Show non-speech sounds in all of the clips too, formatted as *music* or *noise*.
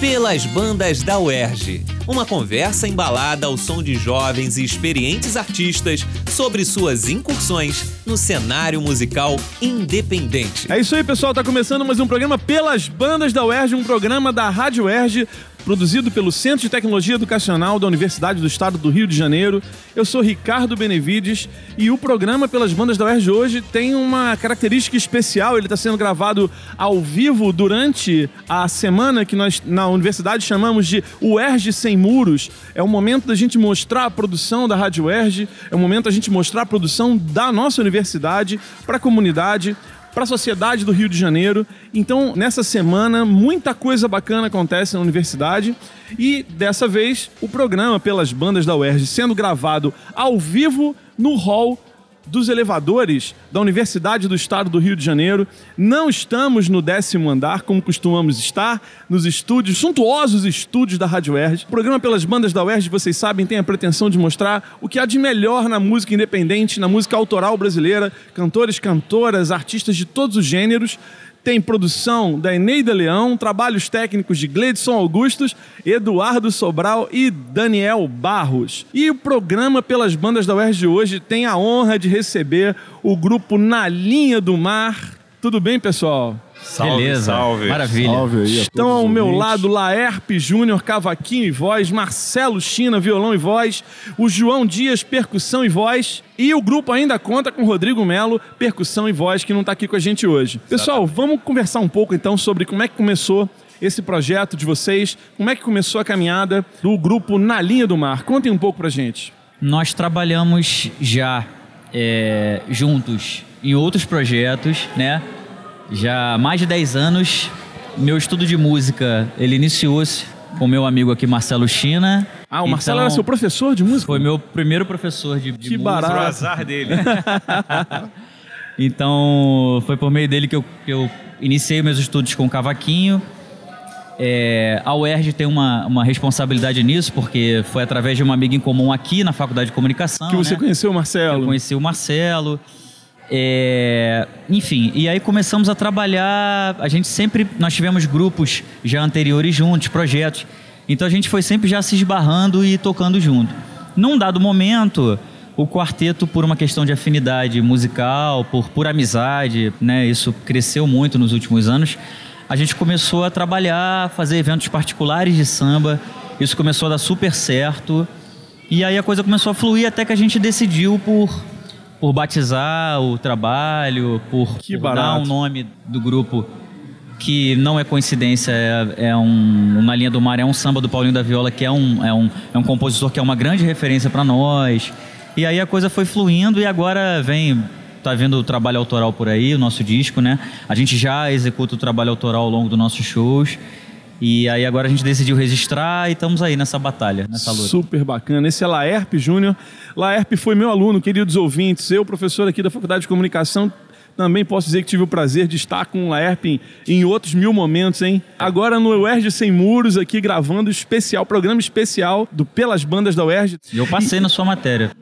Pelas bandas da UERJ. Uma conversa embalada ao som de jovens e experientes artistas sobre suas incursões no cenário musical independente. É isso aí, pessoal. Tá começando mais um programa Pelas Bandas da UERJ, um programa da Rádio UERJ, produzido pelo Centro de Tecnologia Educacional da Universidade do Estado do Rio de Janeiro. Eu sou Ricardo Benevides e o programa Pelas Bandas da UERJ hoje tem uma característica especial. Ele está sendo gravado ao vivo durante a semana que nós na universidade chamamos de UERJ Sem Muros. É o momento da gente mostrar a produção da Rádio UERJ, é o momento da gente mostrar a produção da nossa universidade para a comunidade para a sociedade do Rio de Janeiro. Então, nessa semana, muita coisa bacana acontece na universidade e dessa vez o programa pelas bandas da UERJ sendo gravado ao vivo no hall dos elevadores da Universidade do Estado do Rio de Janeiro. Não estamos no décimo andar, como costumamos estar, nos estúdios, suntuosos estúdios da Rádio UERJ. O programa pelas bandas da UERJ, vocês sabem, tem a pretensão de mostrar o que há de melhor na música independente, na música autoral brasileira, cantores, cantoras, artistas de todos os gêneros tem produção da Eneida Leão, trabalhos técnicos de Gledson Augustos, Eduardo Sobral e Daniel Barros. E o programa pelas bandas da UERJ de hoje tem a honra de receber o grupo Na Linha do Mar. Tudo bem, pessoal? Salve, Beleza, salve. maravilha. Salve aí Estão ao meu ouvintes. lado Laerpe Júnior, cavaquinho e voz, Marcelo China, violão e voz, o João Dias, percussão e voz, e o grupo ainda conta com Rodrigo Melo, percussão e voz, que não está aqui com a gente hoje. Pessoal, vamos conversar um pouco então sobre como é que começou esse projeto de vocês, como é que começou a caminhada do grupo Na Linha do Mar. Contem um pouco pra gente. Nós trabalhamos já é, juntos em outros projetos, né? Já há mais de 10 anos. Meu estudo de música, ele iniciou-se com meu amigo aqui, Marcelo China. Ah, o Marcelo Então, era seu professor de música? Foi meu primeiro professor de, de Que música. barato. Pro azar dele. *laughs* Então, foi por meio dele que eu, que eu iniciei meus estudos com cavaquinho. É, a UERJ tem uma, uma responsabilidade nisso, porque foi através de uma amiga em comum aqui na Faculdade de Comunicação. que você né? conheceu o Marcelo? Eu conheci o Marcelo. É, enfim, e aí começamos a trabalhar. A gente sempre. Nós tivemos grupos já anteriores juntos, projetos. Então a gente foi sempre já se esbarrando e tocando junto. Num dado momento, o quarteto, por uma questão de afinidade musical, por, por amizade, né, isso cresceu muito nos últimos anos. A gente começou a trabalhar, fazer eventos particulares de samba. Isso começou a dar super certo. E aí a coisa começou a fluir até que a gente decidiu por, por batizar o trabalho, por, Que por dar um nome do grupo que não é coincidência, é, é um Na Linha do Mar, é um samba do Paulinho da Viola, que é um, é um, é um compositor que é uma grande referência para nós. E aí a coisa foi fluindo e agora vem, tá vendo o trabalho autoral por aí, o nosso disco, né? A gente já executa o trabalho autoral ao longo dos nossos shows. E aí agora a gente decidiu registrar e estamos aí nessa batalha, nessa luta. Super bacana. Esse é Laerpe Júnior. Laerpe foi meu aluno, queridos ouvintes. Eu, professor aqui da Faculdade de Comunicação, também posso dizer que tive o prazer de estar com o Laerpe em, em outros mil momentos, hein? Agora no UERJ Sem Muros, aqui gravando o especial, programa especial do Pelas Bandas da UERJ. E eu passei na sua matéria. *laughs*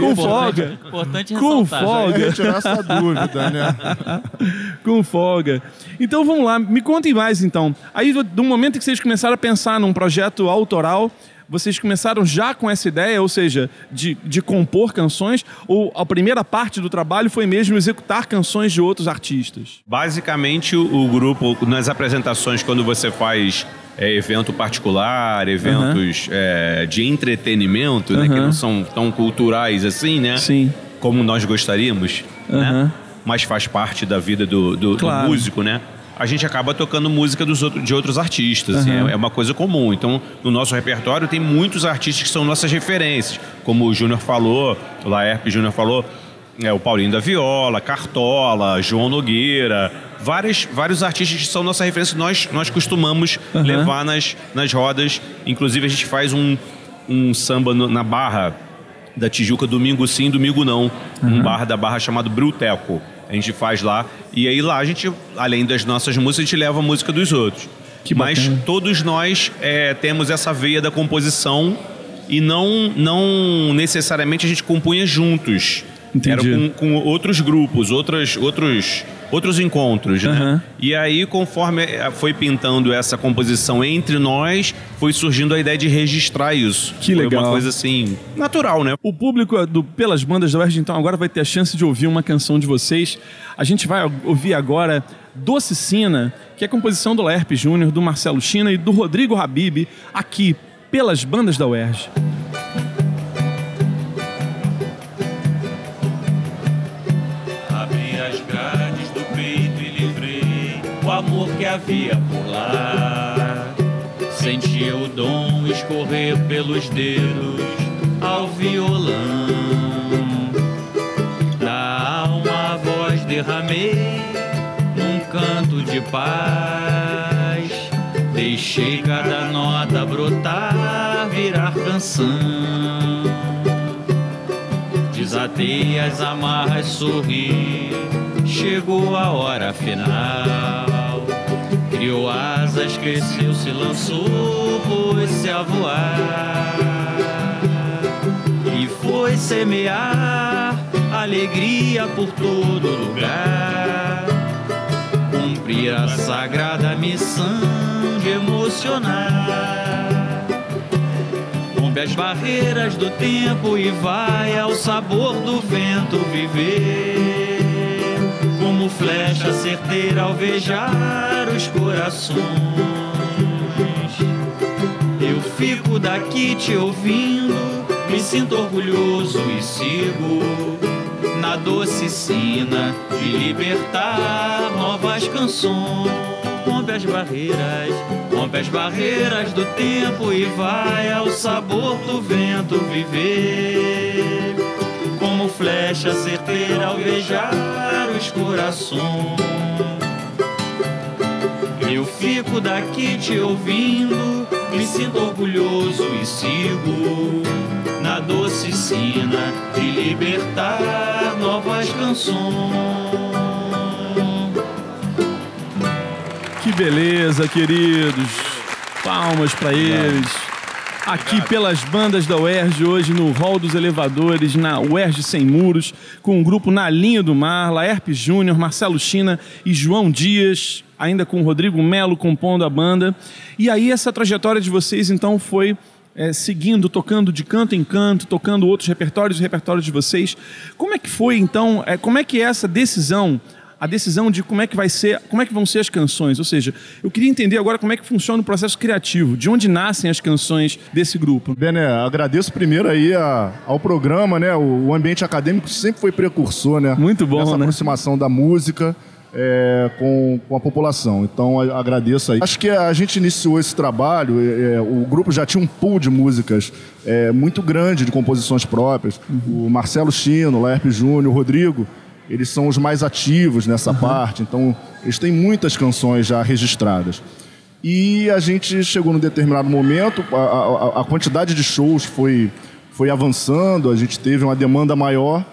com folga. Importante Com ressaltar. folga. Tirar essa dúvida, né? *laughs* com folga. Então vamos lá, me contem mais então. Aí do momento que vocês começaram a pensar num projeto autoral, vocês começaram já com essa ideia, ou seja, de, de compor canções, ou a primeira parte do trabalho foi mesmo executar canções de outros artistas? Basicamente, o, o grupo, nas apresentações, quando você faz é, evento particular, eventos é, de entretenimento, né, que não são tão culturais assim, né? Sim. Como nós gostaríamos, Aham. né? Mas faz parte da vida do, do- do Claro. músico, né? A gente acaba tocando música dos outros, de outros artistas, assim, Aham. é, é uma coisa comum. Então, no nosso repertório tem muitos artistas que são nossas referências, como o Júnior falou, o Laerpe Júnior falou, é, o Paulinho da Viola, Cartola, João Nogueira, vários, vários artistas que são nossa referência, nós, nós costumamos Aham. levar nas, nas rodas. Inclusive, a gente faz um, um samba no- na Barra da Tijuca, domingo sim, domingo não. Um bar da Barra chamado Bruteco. A gente faz lá. E aí lá a gente, além das nossas músicas, a gente leva a música dos outros. Que Mas bacana. todos nós é, temos essa veia da composição e não, não necessariamente a gente compunha juntos. Entendi. Era com, com outros grupos, outras, outros, outros encontros, né? Aham. E aí, conforme eh, foi pintando essa composição entre nós, foi surgindo a ideia de registrar isso. Que Foi legal. uma coisa assim, natural, né? O público do Pelas Bandas da UERJ, então, agora vai ter a chance de ouvir uma canção de vocês. A gente vai ouvir agora Doce Sina, que é composição do Laerpe Júnior, do Marcelo China e do Rodrigo Habib, aqui, pelas Bandas da UERJ. Que havia por lá. Senti o dom escorrer pelos dedos ao violão. Da alma a voz derramei num canto de paz. Deixei cada nota brotar, virar canção. Desatei as amarras, sorri. Chegou a hora final. Criou asas, cresceu, se lançou, pôs-se a voar. E foi semear alegria por todo lugar. Cumprir a sagrada missão de emocionar. Rompe as barreiras do tempo e vai ao sabor do vento viver. Como flecha certeira alvejar os corações. Eu fico daqui te ouvindo, me sinto orgulhoso e sigo na doce sina de libertar novas canções. Rompe as barreiras, rompe as barreiras do tempo e vai ao sabor do vento viver. Como flecha certeira alvejar os corações. Eu fico daqui te ouvindo, me sinto orgulhoso e sigo na doce sina de libertar novas canções. Que beleza, queridos. Palmas pra eles. Aqui pelas bandas da UERJ, hoje no Hall dos Elevadores, na UERJ Sem Muros, com o grupo Na Linha do Mar, Laerpe Júnior, Marcelo China e João Dias, ainda com o Rodrigo Melo compondo a banda. E aí essa trajetória de vocês, então, foi é, seguindo, tocando de canto em canto, tocando outros repertórios e repertórios de vocês. Como é que foi, então, é, como é que é essa decisão a decisão de como é que vai ser, como é que vão ser as canções. Ou seja, eu queria entender agora como é que funciona o processo criativo, de onde nascem as canções desse grupo. Bené, agradeço primeiro aí a- ao programa, né? O, o ambiente acadêmico sempre foi precursor, né? Muito bom, Nessa né? aproximação da música é, com, com a população. Então, a- agradeço aí. Acho que a gente iniciou esse trabalho, é, é, o grupo já tinha um pool de músicas é, muito grande, de composições próprias. O Marcelo Chino, o Laerpe Júnior, o Rodrigo, eles são os mais ativos nessa parte. Então, eles têm muitas canções já registradas. E a gente chegou num determinado momento, a, a- a quantidade de shows foi, foi avançando, a gente teve uma demanda maior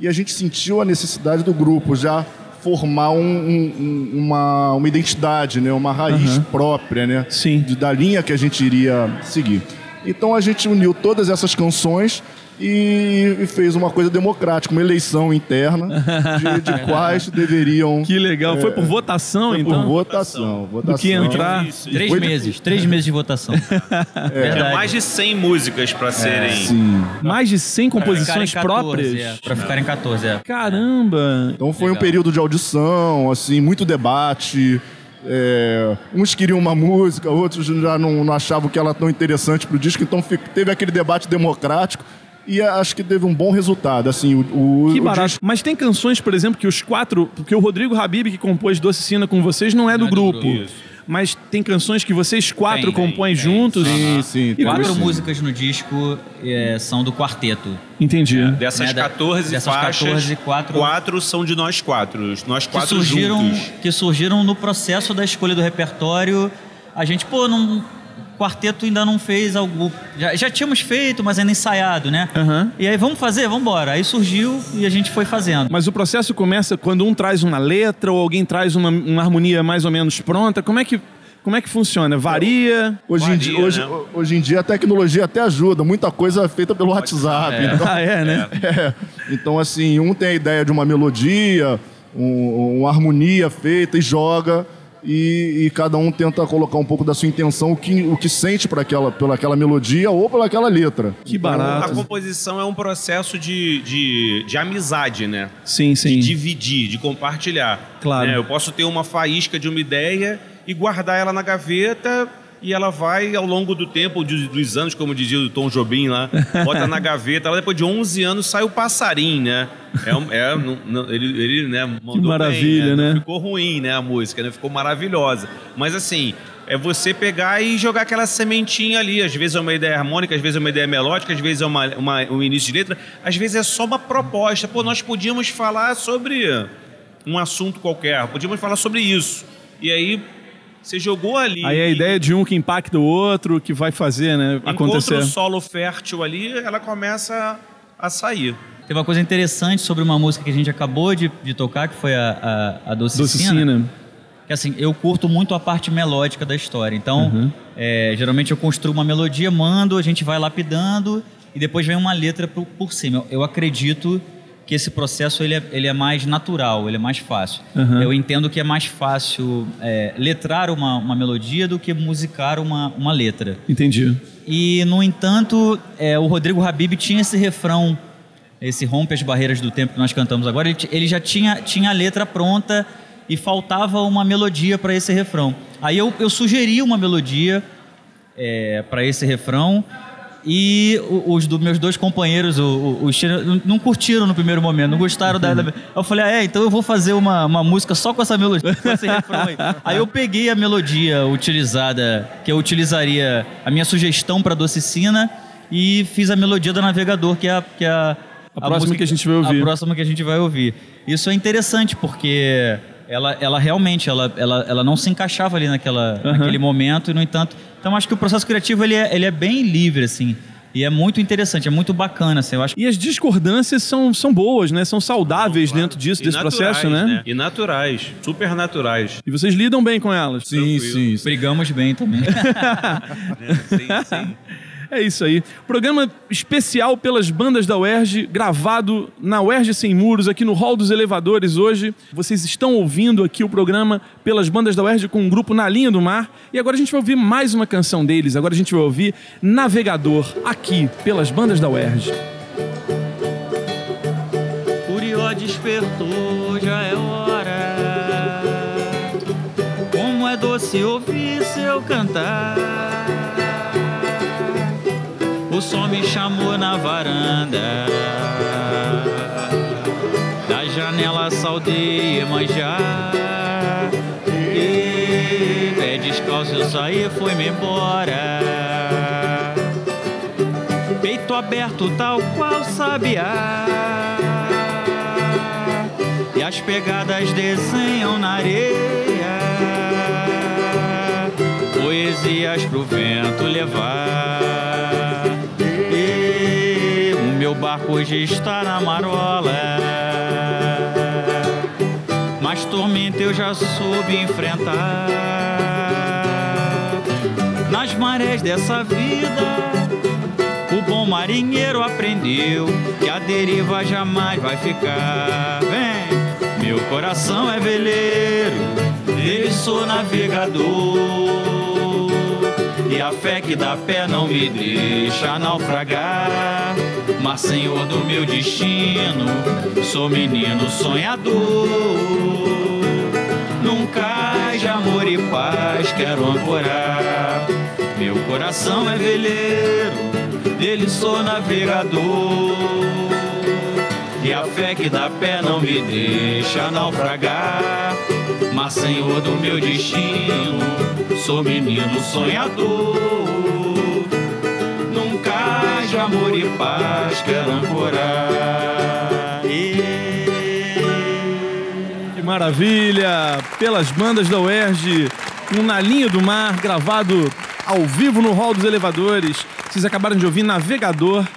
e a gente sentiu a necessidade do grupo já formar um- um- um- uma, uma identidade, né? uma raiz própria né? Sim. De- da linha que a gente iria seguir. Então a gente uniu todas essas canções e, e fez uma coisa democrática, uma eleição interna de, de *laughs* quais deveriam Que legal. Foi por votação, foi então? por votação, votação. Do que entrar. Três Foi- meses, três meses de votação. *laughs* É Verdade. mais de 100 músicas pra serem. Sim. Mais de 100 composições Pra ficar em 14, próprias. é, pra ficar em 14, é. Caramba! Então foi um Legal. período de audição, assim, muito debate. é, uns queriam uma música, outros já não, não achavam que ela tão interessante pro disco, então teve aquele debate democrático e acho que teve um bom resultado. Assim, o, o, Que o barato. disco- Mas tem canções, por exemplo, que os quatro. Porque o Rodrigo Habib, que compôs Doce Sina com vocês, não é do Não é do grupo. grupo. Mas tem canções que vocês quatro Tem, compõem tem. juntos. Sim, sim. E Quatro sim. músicas no disco é, são do quarteto. Entendi. Dessas Né, da- 14 dessas faixas, 14, quatro- quatro são de nós quatro. Nós Que quatro surgiram, juntos. que surgiram no processo da escolha do repertório. A gente, pô, não, quarteto ainda não fez algo. Já, já tínhamos feito, mas ainda ensaiado, né? Aham. E aí, vamos fazer? Vamos embora. Aí surgiu e a gente foi fazendo. Mas o processo começa quando um traz uma letra ou alguém traz uma, uma harmonia mais ou menos pronta. Como é que Como é que funciona? Varia? Hoje, em, Varia, dia, hoje, né? hoje em dia a tecnologia até ajuda, muita coisa é feita pelo WhatsApp. É. Então, Ah, é, né? é. Então, assim, um tem a ideia de uma melodia, um- uma harmonia feita e joga, e, e cada um tenta colocar um pouco da sua intenção, o que, o que sente por aquela, pela aquela melodia ou pela aquela letra. Que A barato. composição é um processo de, de, de amizade, né? Sim, De sim. dividir, de compartilhar. Claro. né? Eu posso ter uma faísca de uma ideia e guardar ela na gaveta e ela vai ao longo do tempo, dos anos, como dizia o Tom Jobim lá, *laughs* bota na gaveta. Ela, depois de 11 anos sai o passarinho, né? É, é, não- não- ele, ele né, mandou maravilha, bem, né? Não ficou ruim, né, a música, né? Ficou maravilhosa. Mas assim, é você pegar e jogar aquela sementinha ali. Às vezes é uma ideia harmônica, às vezes é uma ideia melódica, às vezes é uma, uma- um início de letra, às vezes é só uma proposta. Pô, nós podíamos falar sobre um assunto qualquer, podíamos falar sobre isso. E aí você jogou ali. Aí a ideia de um que impacta o outro, que vai fazer, né, acontecer. Encontra o solo fértil ali, ela começa a sair. Tem uma coisa interessante sobre uma música que a gente acabou de, de tocar, que foi a, a, a Docicina. Docicina. Que assim, eu curto muito a parte melódica da história. Então, Uhum. é, geralmente eu construo uma melodia, mando, a gente vai lapidando e depois vem uma letra por, por cima. Eu, eu acredito que esse processo ele é, ele é mais natural, ele é mais fácil. Uhum. Eu entendo que é mais fácil é, letrar uma, uma melodia do que musicar uma, uma letra. Entendi. E, no entanto, é, o Rodrigo Habib tinha esse refrão, esse Rompe as Barreiras do Tempo que nós cantamos agora, ele, ele já tinha, tinha a letra pronta e faltava uma melodia para esse refrão. Aí eu, eu sugeri uma melodia para esse refrão e os do, meus dois companheiros, os China, não- curtiram no primeiro momento, não gostaram da, da- Eu falei, ah, é, então eu vou fazer uma, uma música só com essa melodia, com esse refrão aí. Aí eu peguei a melodia utilizada, que eu utilizaria, a minha sugestão para Docicina e fiz a melodia do Navegador, que é a, que é a, A próxima que a gente vai ouvir. A próxima que a gente vai ouvir. Isso é interessante porque ela, ela realmente ela, ela, ela não se encaixava ali naquela, Aham. naquele momento e no entanto, então acho que o processo criativo ele é, ele é bem livre assim. E é muito interessante, é muito bacana, assim. Eu acho E as discordâncias são, são boas, né? São saudáveis dentro disso, E desse naturais, processo, né? E naturais, super naturais. E vocês lidam bem com elas. Sim, sim. sim. brigamos bem também. *laughs* né? Sim, sim. É isso aí. Programa especial pelas bandas da UERJ, gravado na UERJ Sem Muros, aqui no Hall dos Elevadores hoje. Vocês estão ouvindo aqui o programa pelas bandas da UERJ com o grupo Na Linha do Mar. E agora a gente vai ouvir mais uma canção deles. Agora a gente vai ouvir Navegador, aqui pelas bandas da UERJ. Curió despertou, já é hora. Como é doce ouvir seu cantar. O som me chamou na varanda. Da janela saudei manjar. E pé descalço eu saí, foi-me embora. Peito aberto tal qual sabiá E as pegadas desenham na areia Poesias pro vento levar E meu barco hoje está na marola Mas tormenta eu já soube enfrentar Nas marés dessa vida o bom marinheiro aprendeu que a deriva jamais vai ficar. Vem, meu coração é veleiro, nele sou navegador. E a fé que dá pé não me deixa naufragar. Mas senhor do meu destino, sou menino sonhador. Nunca de amor e paz quero ancorar. Meu coração é veleiro, dele sou navegador. E a fé que dá pé não me deixa naufragar. Mas senhor do meu destino, sou menino sonhador. Amor e paz quero ancorar. E... Que maravilha! Pelas bandas da UERJ, um Na Linha do Mar, gravado ao vivo no Hall dos Elevadores. Vocês acabaram de ouvir Navegador,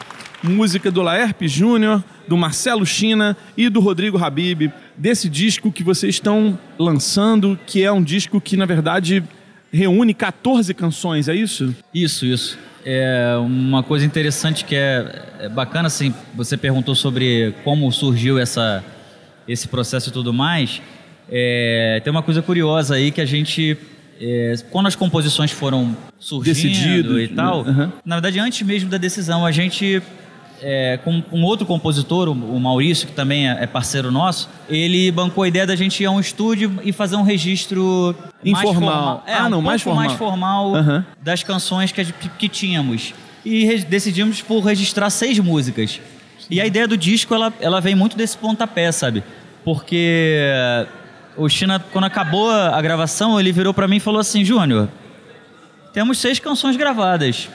música do Laerpe Júnior, do Marcelo China e do Rodrigo Habib, desse disco que vocês estão lançando, que é um disco que, na verdade, reúne 14 canções, é isso? Isso, isso. É uma coisa interessante que é, é bacana, assim, você perguntou sobre como surgiu essa, esse processo e tudo mais. É, tem uma coisa curiosa aí que a gente é, quando as composições foram surgindo Decidido, e tal, uhum. na verdade, antes mesmo da decisão, a gente, é, com um outro compositor, o, o Maurício, que também é, é parceiro nosso, ele bancou a ideia da gente ir a um estúdio e fazer um registro Informal. formal. É, Ah, um não, mais pouco mais formal. formal Aham. das canções que, que tínhamos. E decidimos por registrar seis músicas. E a ideia do disco, ela, ela vem muito desse pontapé, sabe? Porque o China, quando acabou a gravação, ele virou pra mim e falou assim, Júnior, temos seis canções gravadas.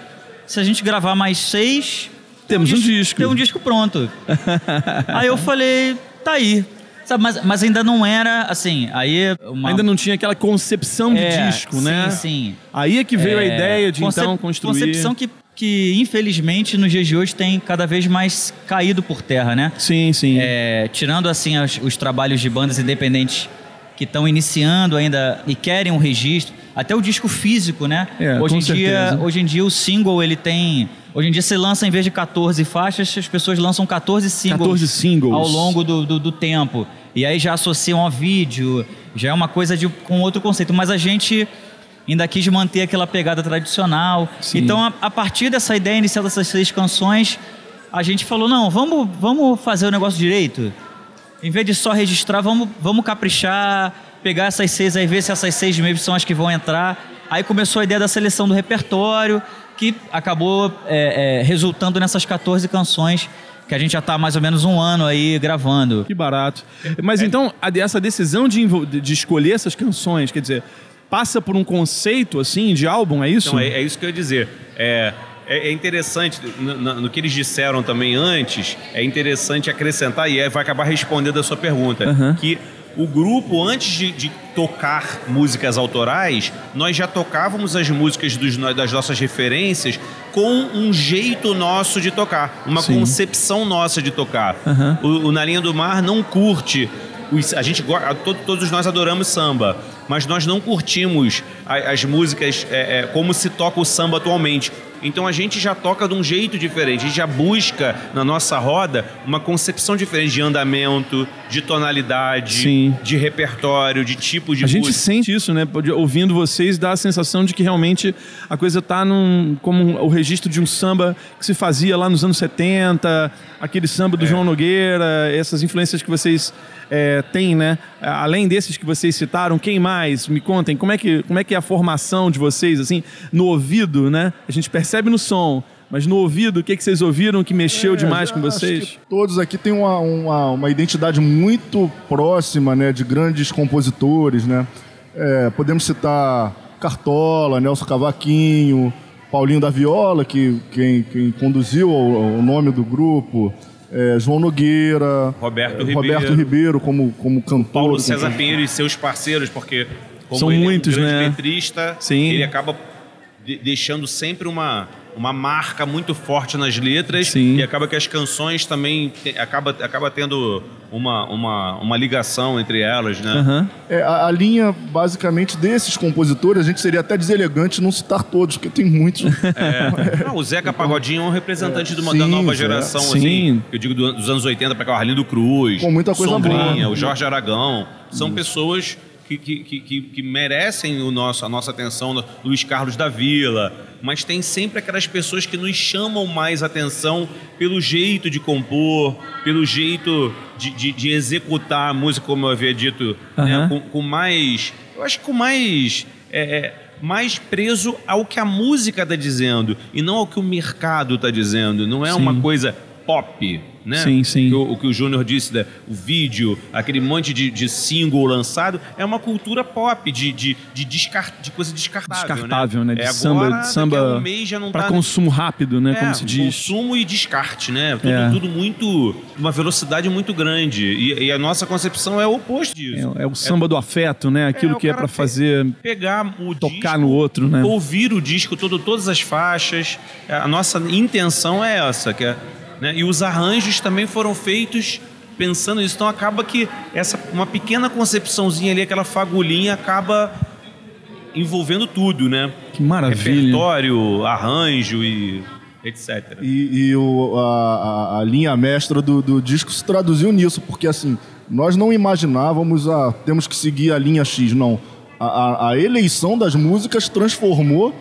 Se a gente gravar mais seis... tem Temos um dis- disco. Tem um disco pronto. *laughs* aí eu falei, tá aí. Sabe, mas, mas ainda não era, assim, aí... Uma... Ainda não tinha aquela concepção de É, disco, sim, né? sim. Aí é que veio a É, ideia de concep- então construir. Concepção que, que, infelizmente, nos dias de hoje tem cada vez mais caído por terra, né? Sim, sim. É, tirando, assim, as- os trabalhos de bandas independentes que estão iniciando ainda e querem um registro, até o disco físico, né? É, hoje, em dia, certeza. hoje em dia o single, ele tem... Hoje em dia você lança, em vez de 14 faixas, as pessoas lançam 14 singles. 14 singles. Ao longo do, do, do tempo. E aí já associam ao vídeo, já é uma coisa de, com outro conceito. Mas a gente ainda quis manter aquela pegada tradicional. Sim. Então, a, a partir dessa ideia inicial dessas seis canções, a gente falou, não, vamos, vamos fazer o negócio direito. Em vez de só registrar, vamos, vamos caprichar, pegar essas seis aí, ver se essas seis mesmo são as que vão entrar. Aí começou a ideia da seleção do repertório, que acabou é, é, resultando nessas 14 canções que a gente já está mais ou menos um ano aí gravando. Que barato. Mas então, a- essa decisão de, de escolher essas canções, quer dizer, passa por um conceito, assim, de álbum, é isso? Então, é, é isso que eu ia dizer. É, é, é interessante, no, no- que eles disseram também antes, é interessante acrescentar, e é- vai acabar respondendo a sua pergunta, Aham. que o grupo, antes de, de tocar músicas autorais, nós já tocávamos as músicas dos das nossas referências com um jeito nosso de tocar, uma Sim. concepção nossa de tocar. Aham. O, o Na Linha do Mar não curte. os- a gente, todos nós adoramos samba, mas nós não curtimos as músicas é, é, como se toca o samba atualmente. Então a gente já toca de um jeito diferente, a gente já busca na nossa roda uma concepção diferente de andamento, de tonalidade, Sim. de repertório, de tipo de A gente música. sente isso, né? Ouvindo vocês, dá a sensação de que realmente a coisa tá num, como o registro de um samba que se fazia lá nos anos 70, aquele samba do É. João Nogueira, essas influências que vocês é, têm, né? Além desses que vocês citaram, quem mais? Me contem, como é que, como é, que é a formação de vocês, assim, no ouvido, né? A gente percebe no som, mas no ouvido, o que, que vocês ouviram que mexeu É, demais com acho vocês? que todos aqui têm uma, uma, uma identidade muito próxima, né, de grandes compositores, né? É, podemos citar Cartola, Nelson Cavaquinho, Paulinho da Viola, que quem, quem conduziu o, o nome do grupo, é, João Nogueira, Roberto é, Ribeiro. Roberto Ribeiro como, como cantor. Paulo como- César Pinheiro e seus parceiros, porque como São ele muitos, é um grande né? letrista, Sim. ele acaba de- deixando sempre uma, uma marca muito forte nas letras Sim. e acaba que as canções também te- acaba, acaba tendo uma, uma, uma ligação entre elas, né? Aham. É, a, a linha, basicamente, desses compositores, a gente seria até deselegante não citar todos, porque tem muitos. *laughs* É. Não, o Zeca Pagodinho é um representante de uma, da Sim, nova é. geração, Sim. assim, eu digo do- dos anos 80 para cá, o Arlindo Cruz, Com muita coisa Sombrinha, boa. o Jorge Aragão, são pessoas que, que, que, que- merecem o nosso, a nossa atenção, Luiz Carlos da Vila, mas tem sempre aquelas pessoas que nos chamam mais atenção pelo jeito de compor, pelo jeito de, de, de executar a música, como eu havia dito, né, Aham. com, com mais. Eu acho que com mais. é, é, mais preso ao que a música está dizendo e não ao que o mercado está dizendo. Não é Sim. uma coisa pop, né? Sim, sim. O, o que o Júnior disse, né? o vídeo, aquele monte de, de single lançado, é uma cultura pop, de, de, de, descar- de coisa descartável. Descartável, né? De É, samba, agora, de samba um mês já não para tá- consumo rápido, né? é, como se diz. consumo e descarte, né? Tudo, É. tudo muito. uma velocidade muito grande. E, e a nossa concepção é o oposto disso. É, é o samba do afeto, né? Aquilo o que é para fazer pegar o tocar disco, no outro, né? ouvir o disco todo, todas as faixas. A nossa intenção é essa, que é, né? E os arranjos também foram feitos pensando nisso. Então acaba que essa uma pequena concepçãozinha ali, aquela fagulhinha acaba envolvendo tudo, né? Que maravilha. Repertório, arranjo e etc. E, e o- a, a- a linha mestra do, do disco se traduziu nisso, porque assim, nós não imaginávamos a temos que seguir a linha X, não. A, a- a eleição das músicas transformou.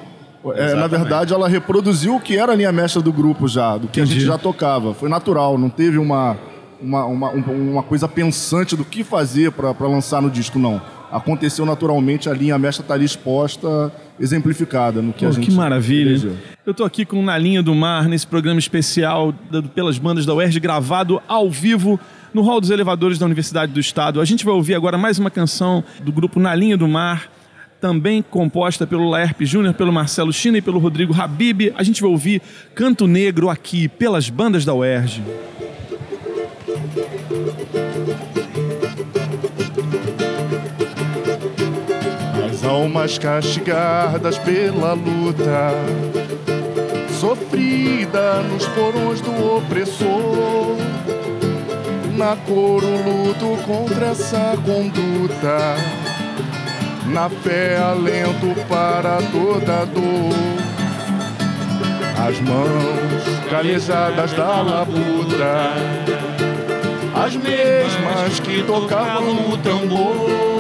É, na verdade, ela reproduziu o que era a linha mestra do grupo já, do que a Entendi. gente já tocava. Foi natural, não teve uma, uma, uma, um- uma coisa pensante do que fazer para lançar no disco, não. Aconteceu naturalmente, a linha mestra está ali exposta, exemplificada no que Pô, a gente que maravilha. elegeu. Eu tô aqui com Na Linha do Mar, nesse programa especial dado pelas bandas da UERJ, gravado ao vivo no Hall dos Elevadores da Universidade do Estado. A gente vai ouvir agora mais uma canção do grupo Na Linha do Mar, também composta pelo Laerpe Júnior, pelo Marcelo China e pelo Rodrigo Habib. A gente vai ouvir Canto Negro aqui, pelas bandas da UERJ. As almas castigadas pela luta, sofrida nos porões do opressor. Na cor o luto contra essa conduta, na fé alento para toda dor. As mãos calejadas da labuta, as mesmas que tocavam o tambor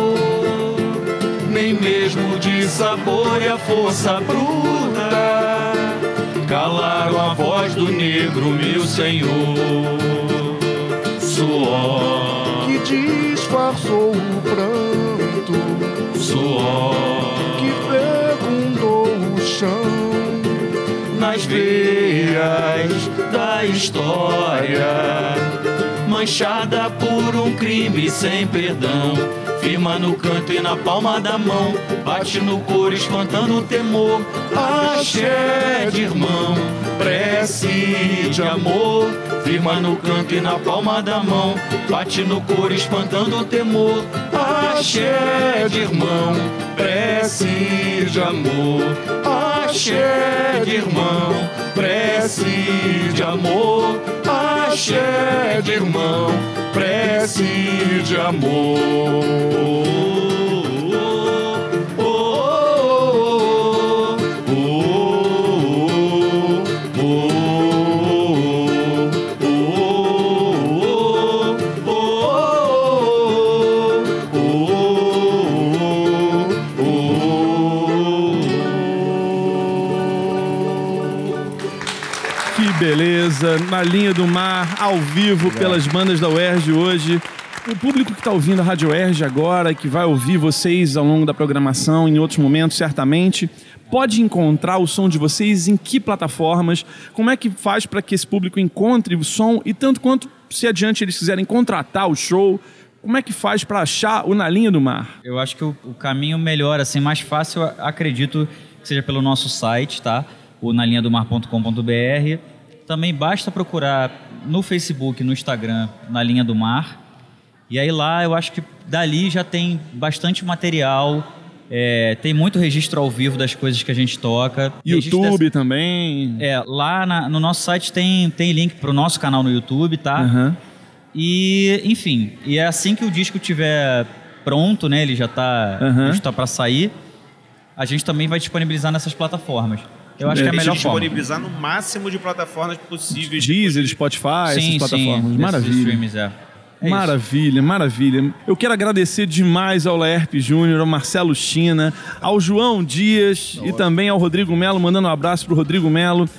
nem mesmo de sabor e a força bruta calaram a voz do negro, meu senhor. Suor, disfarçou o pranto. suor que fecundou o chão. nas veias da história, manchada por um crime sem perdão. Firma no canto e na palma da mão, bate no couro espantando o temor. Axé de irmão, prece de amor. Firma no canto e na palma da mão, bate no couro espantando o temor. Axé de irmão, prece de amor. Axé de irmão, prece de amor. Axé de irmão, prece de amor. Na linha do mar, ao vivo, pelas bandas da UERJ hoje. O público que está ouvindo a Rádio UERJ agora, que vai ouvir vocês ao longo da programação, em outros momentos, certamente, pode encontrar o som de vocês em que plataformas? Como é que faz para que esse público encontre o som e tanto quanto, se adiante eles quiserem contratar o show, como é que faz para achar o Na Linha do Mar? Eu acho que o, o caminho melhor, assim, mais fácil, acredito que seja pelo nosso site, tá? O nalinhadomar.com.br. Também basta procurar no Facebook, no Instagram, na linha do mar. E aí lá eu acho que dali já tem bastante material, é, tem muito registro ao vivo das coisas que a gente toca. YouTube também. dessa- É, lá na- no nosso site tem, tem link pro nosso canal no YouTube, tá? Aham. E, enfim, e é assim que o disco tiver pronto, né? Ele já tá, Aham. está para sair. A gente também vai disponibilizar nessas plataformas. Eu acho que é a melhor forma. disponibilizar no máximo de plataformas possíveis. Deezer, Spotify, essas plataformas. desses Maravilha. streams, é. É isso. maravilha, maravilha. Eu quero agradecer demais ao Laerpe Júnior, ao Marcelo China, ao João Dias e também ao Rodrigo Melo, mandando um abraço pro Rodrigo Melo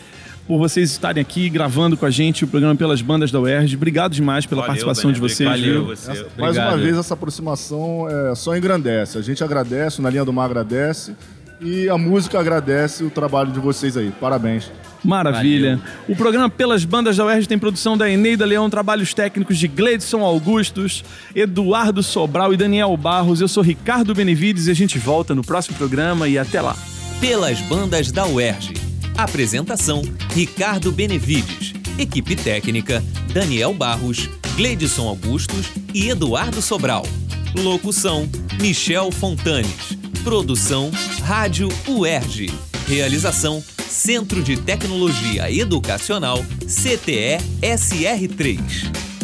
por vocês estarem aqui gravando com a gente o programa pelas bandas da UERJ. Obrigado demais pela Valeu, participação de vocês. Valeu, viu? você. Mais uma vez, essa aproximação é, só engrandece. A gente agradece, o Na Linha do Mar agradece. E a música agradece o trabalho de vocês aí. Parabéns. Maravilha. O programa Pelas Bandas da UERJ tem produção da Eneida Leão, trabalhos técnicos de Gleidson Augustos, Eduardo Sobral e Daniel Barros. Eu sou Ricardo Benevides e a gente volta no próximo programa e até lá. Pelas bandas da UERJ. Apresentação: Ricardo Benevides. Equipe técnica: Daniel Barros, Gleidson Augustos e Eduardo Sobral. Locução: Michel Fontanes. Produção: Rádio UERJ. Realização: Centro de Tecnologia Educacional CTE SR3.